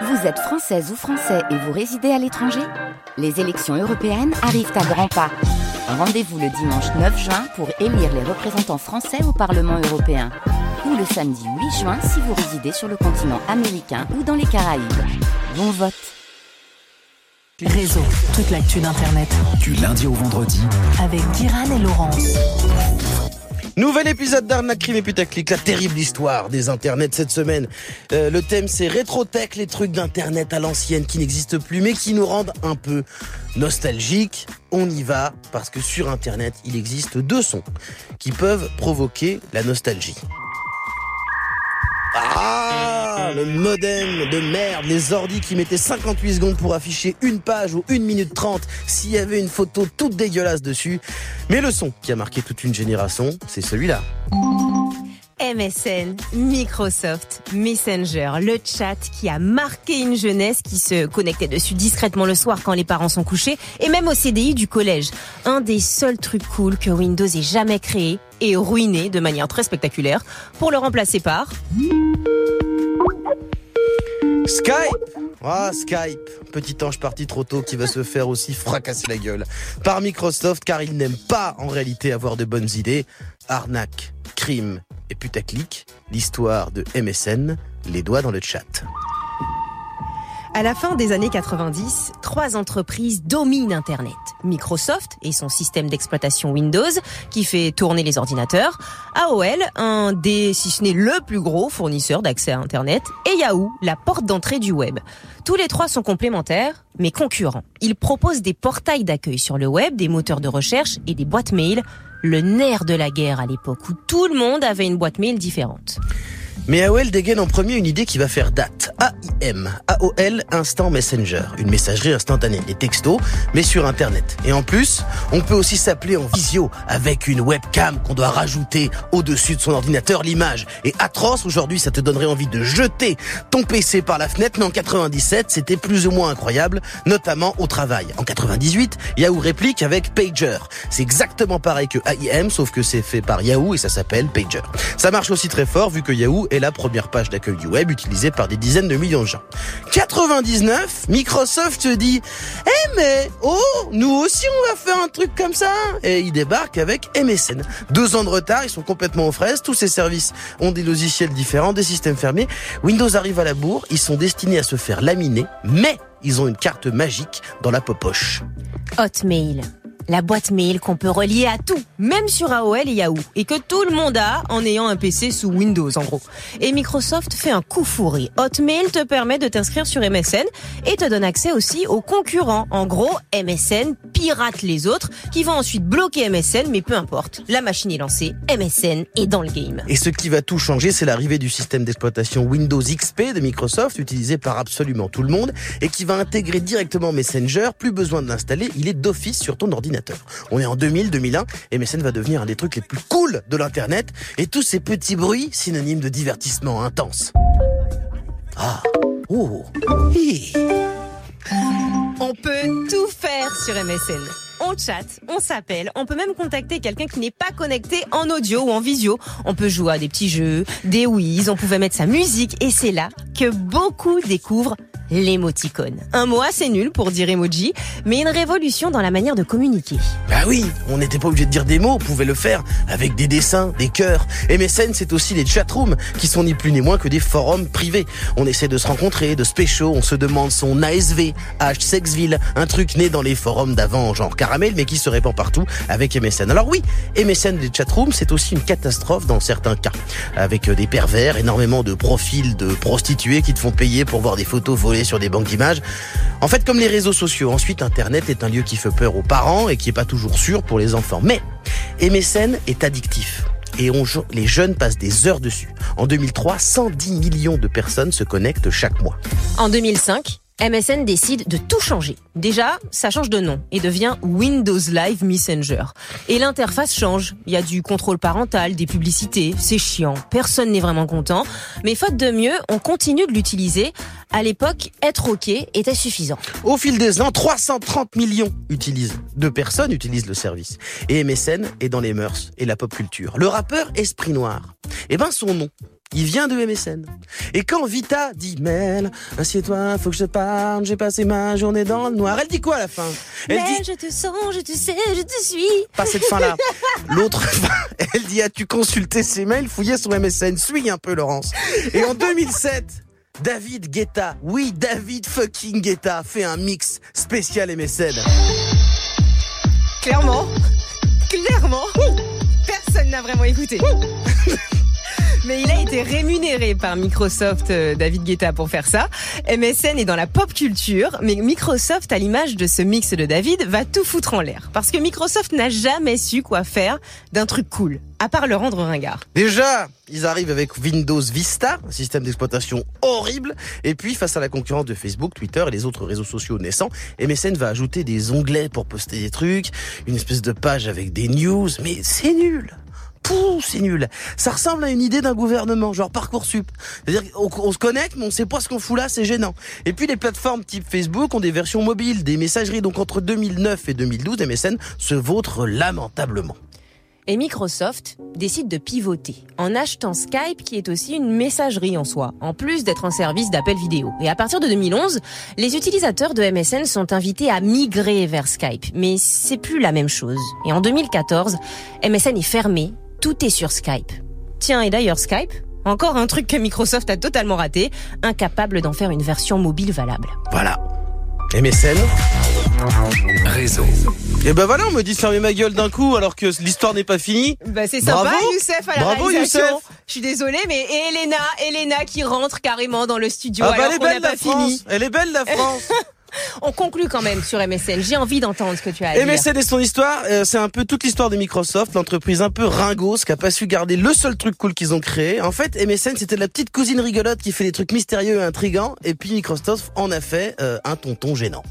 Vous êtes française ou français et vous résidez à l'étranger Les élections européennes arrivent à grands pas. Rendez-vous le dimanche 9 juin pour élire les représentants français au Parlement européen. Ou le samedi 8 juin si vous résidez sur le continent américain ou dans les Caraïbes. Bon vote Réseau, toute l'actu d'Internet. Du lundi au vendredi. Avec Diran et Laurence. Nouvel épisode d'Arnaque Crime et Putaclic, la terrible histoire des internets cette semaine. Euh, le thème c'est rétrotech, les trucs d'internet à l'ancienne qui n'existent plus mais qui nous rendent un peu nostalgiques. On y va parce que sur internet il existe deux sons qui peuvent provoquer la nostalgie. Ah, le modem de merde, les ordis qui mettaient 58 secondes pour afficher une page ou une minute 30 s'il y avait une photo toute dégueulasse dessus. Mais le son qui a marqué toute une génération, c'est celui-là. MSN, Microsoft, Messenger, le chat qui a marqué une jeunesse qui se connectait dessus discrètement le soir quand les parents sont couchés et même au CDI du collège. Un des seuls trucs cool que Windows ait jamais créé et ruiné de manière très spectaculaire pour le remplacer par Skype Ah, Skype Petit ange parti trop tôt qui va se faire aussi fracasser la gueule par Microsoft car il n'aime pas en réalité avoir de bonnes idées. Arnaque, crime et putaclic, l'histoire de MSN, les doigts dans le chat. À la fin des années 90, trois entreprises dominent Internet. Microsoft et son système d'exploitation Windows qui fait tourner les ordinateurs, AOL, un des, si ce n'est le plus gros fournisseur d'accès à Internet, et Yahoo, la porte d'entrée du web. Tous les trois sont complémentaires, mais concurrents. Ils proposent des portails d'accueil sur le web, des moteurs de recherche et des boîtes mail, le nerf de la guerre à l'époque où tout le monde avait une boîte mail différente. Mais AOL dégaine en premier une idée qui va faire date. AIM, AOL Instant Messenger, une messagerie instantanée, des textos, mais sur Internet. Et en plus, on peut aussi s'appeler en visio avec une webcam qu'on doit rajouter au-dessus de son ordinateur l'image. Et atroce, aujourd'hui, ça te donnerait envie de jeter ton PC par la fenêtre, mais en 97, c'était plus ou moins incroyable, notamment au travail. En 98, Yahoo réplique avec Pager. C'est exactement pareil que AIM, sauf que c'est fait par Yahoo et ça s'appelle Pager. Ça marche aussi très fort vu que Yahoo est la première page d'accueil du web utilisée par des dizaines de millions de gens. 99, Microsoft dit "Eh mais oh, nous aussi on va faire un truc comme ça" et il débarque avec MSN. Deux ans de retard, ils sont complètement aux fraises, tous ces services ont des logiciels différents, des systèmes fermés. Windows arrive à la bourre, ils sont destinés à se faire laminer, mais ils ont une carte magique dans la poche. Hotmail. La boîte mail qu'on peut relier à tout, même sur AOL et Yahoo, et que tout le monde a en ayant un PC sous Windows en gros. Et Microsoft fait un coup fourré. Hotmail te permet de t'inscrire sur MSN et te donne accès aussi aux concurrents. En gros, MSN pirate les autres qui vont ensuite bloquer MSN, mais peu importe. La machine est lancée, MSN est dans le game. Et ce qui va tout changer, c'est l'arrivée du système d'exploitation Windows XP de Microsoft, utilisé par absolument tout le monde, et qui va intégrer directement Messenger. Plus besoin de l'installer, il est d'office sur ton ordinateur. On est en 2000, 2001, et MSN va devenir un des trucs les plus cool de l'internet, et tous ces petits bruits synonymes de divertissement intense. Ah, oh, hi. On peut tout faire sur MSN. On chatte, on s'appelle, on peut même contacter quelqu'un qui n'est pas connecté en audio ou en visio. On peut jouer à des petits jeux, des whiz, on pouvait mettre sa musique et c'est là que beaucoup découvrent l'émoticône. Un mot assez nul pour dire emoji, mais une révolution dans la manière de communiquer. Bah oui, on n'était pas obligé de dire des mots, on pouvait le faire avec des dessins, des cœurs. MSN, c'est aussi les chatrooms, qui sont ni plus ni moins que des forums privés. On essaie de se rencontrer, de se on se demande son ASV, H Sexville, un truc né dans les forums d'avant, genre caramel, mais qui se répand partout avec MSN. Alors oui, MSN des chatrooms, c'est aussi une catastrophe dans certains cas. Avec des pervers, énormément de profils de prostituées qui te font payer pour voir des photos volées sur des banques d'images. En fait, comme les réseaux sociaux, ensuite Internet est un lieu qui fait peur aux parents et qui est pas toujours sûr pour les enfants. Mais MSN est addictif. Et les jeunes passent des heures dessus. En 2003, 110 millions de personnes se connectent chaque mois. En 2005, MSN décide de tout changer. Déjà, ça change de nom et devient Windows Live Messenger. Et l'interface change. Il y a du contrôle parental, des publicités, c'est chiant, personne n'est vraiment content. Mais faute de mieux, on continue de l'utiliser. À l'époque, être OK était suffisant. Au fil des ans, 330 millions utilisent, de personnes utilisent le service. Et MSN est dans les mœurs et la pop culture. Le rappeur Esprit Noir, eh ben son nom, il vient de MSN. Et quand Vita dit Mel, assieds-toi, faut que je te parle, j'ai passé ma journée dans le noir, elle dit quoi à la fin? Elle Mais dit je te sens, je te sais, je te suis. pas cette fin-là. L'autre fin, elle dit as-tu consulté ses mails, fouillé son MSN, suis un peu Laurence. Et en 2007, David Guetta, oui David fucking Guetta, fait un mix spécial MSN. Clairement, clairement, personne n'a vraiment écouté. Mais il a été rémunéré par Microsoft, euh, David Guetta, pour faire ça. MSN est dans la pop culture, mais Microsoft, à l'image de ce mix de David, va tout foutre en l'air. Parce que Microsoft n'a jamais su quoi faire d'un truc cool, à part le rendre ringard. Déjà, ils arrivent avec Windows Vista, un système d'exploitation horrible. Et puis, face à la concurrence de Facebook, Twitter et les autres réseaux sociaux naissants, MSN va ajouter des onglets pour poster des trucs, une espèce de page avec des news, mais c'est nul. C'est nul. Ça ressemble à une idée d'un gouvernement, genre Parcoursup. C'est-à-dire on se connecte, mais on sait pas ce qu'on fout là, c'est gênant. Et puis les plateformes type Facebook ont des versions mobiles, des messageries. Donc entre 2009 et 2012, MSN se vautre lamentablement. Et Microsoft décide de pivoter en achetant Skype qui est aussi une messagerie en soi, en plus d'être un service d'appel vidéo. Et à partir de 2011, les utilisateurs de MSN sont invités à migrer vers Skype, mais c'est plus la même chose. Et en 2014, MSN est fermé, tout est sur Skype. Tiens, et d'ailleurs Skype, encore un truc que Microsoft a totalement raté, incapable d'en faire une version mobile valable. Voilà. MSN. Réseau. Et ben voilà, on me dit de fermer ma gueule d'un coup alors que l'histoire n'est pas finie. Bah c'est sympa, Bravo. Youssef à la Bravo, réalisation. Youssef. Je suis désolée, mais et Elena, Elena qui rentre carrément dans le studio Ah bah alors elle est qu'on n'a belle pas fini. France. Elle est belle la France. On conclut quand même sur MSN. J'ai envie d'entendre ce que tu as à dire. MSN et son histoire, euh, c'est un peu toute l'histoire de Microsoft, l'entreprise un peu ringos qui a pas su garder le seul truc cool qu'ils ont créé. En fait, MSN c'était la petite cousine rigolote qui fait des trucs mystérieux et intrigants, et puis Microsoft en a fait euh, un tonton gênant.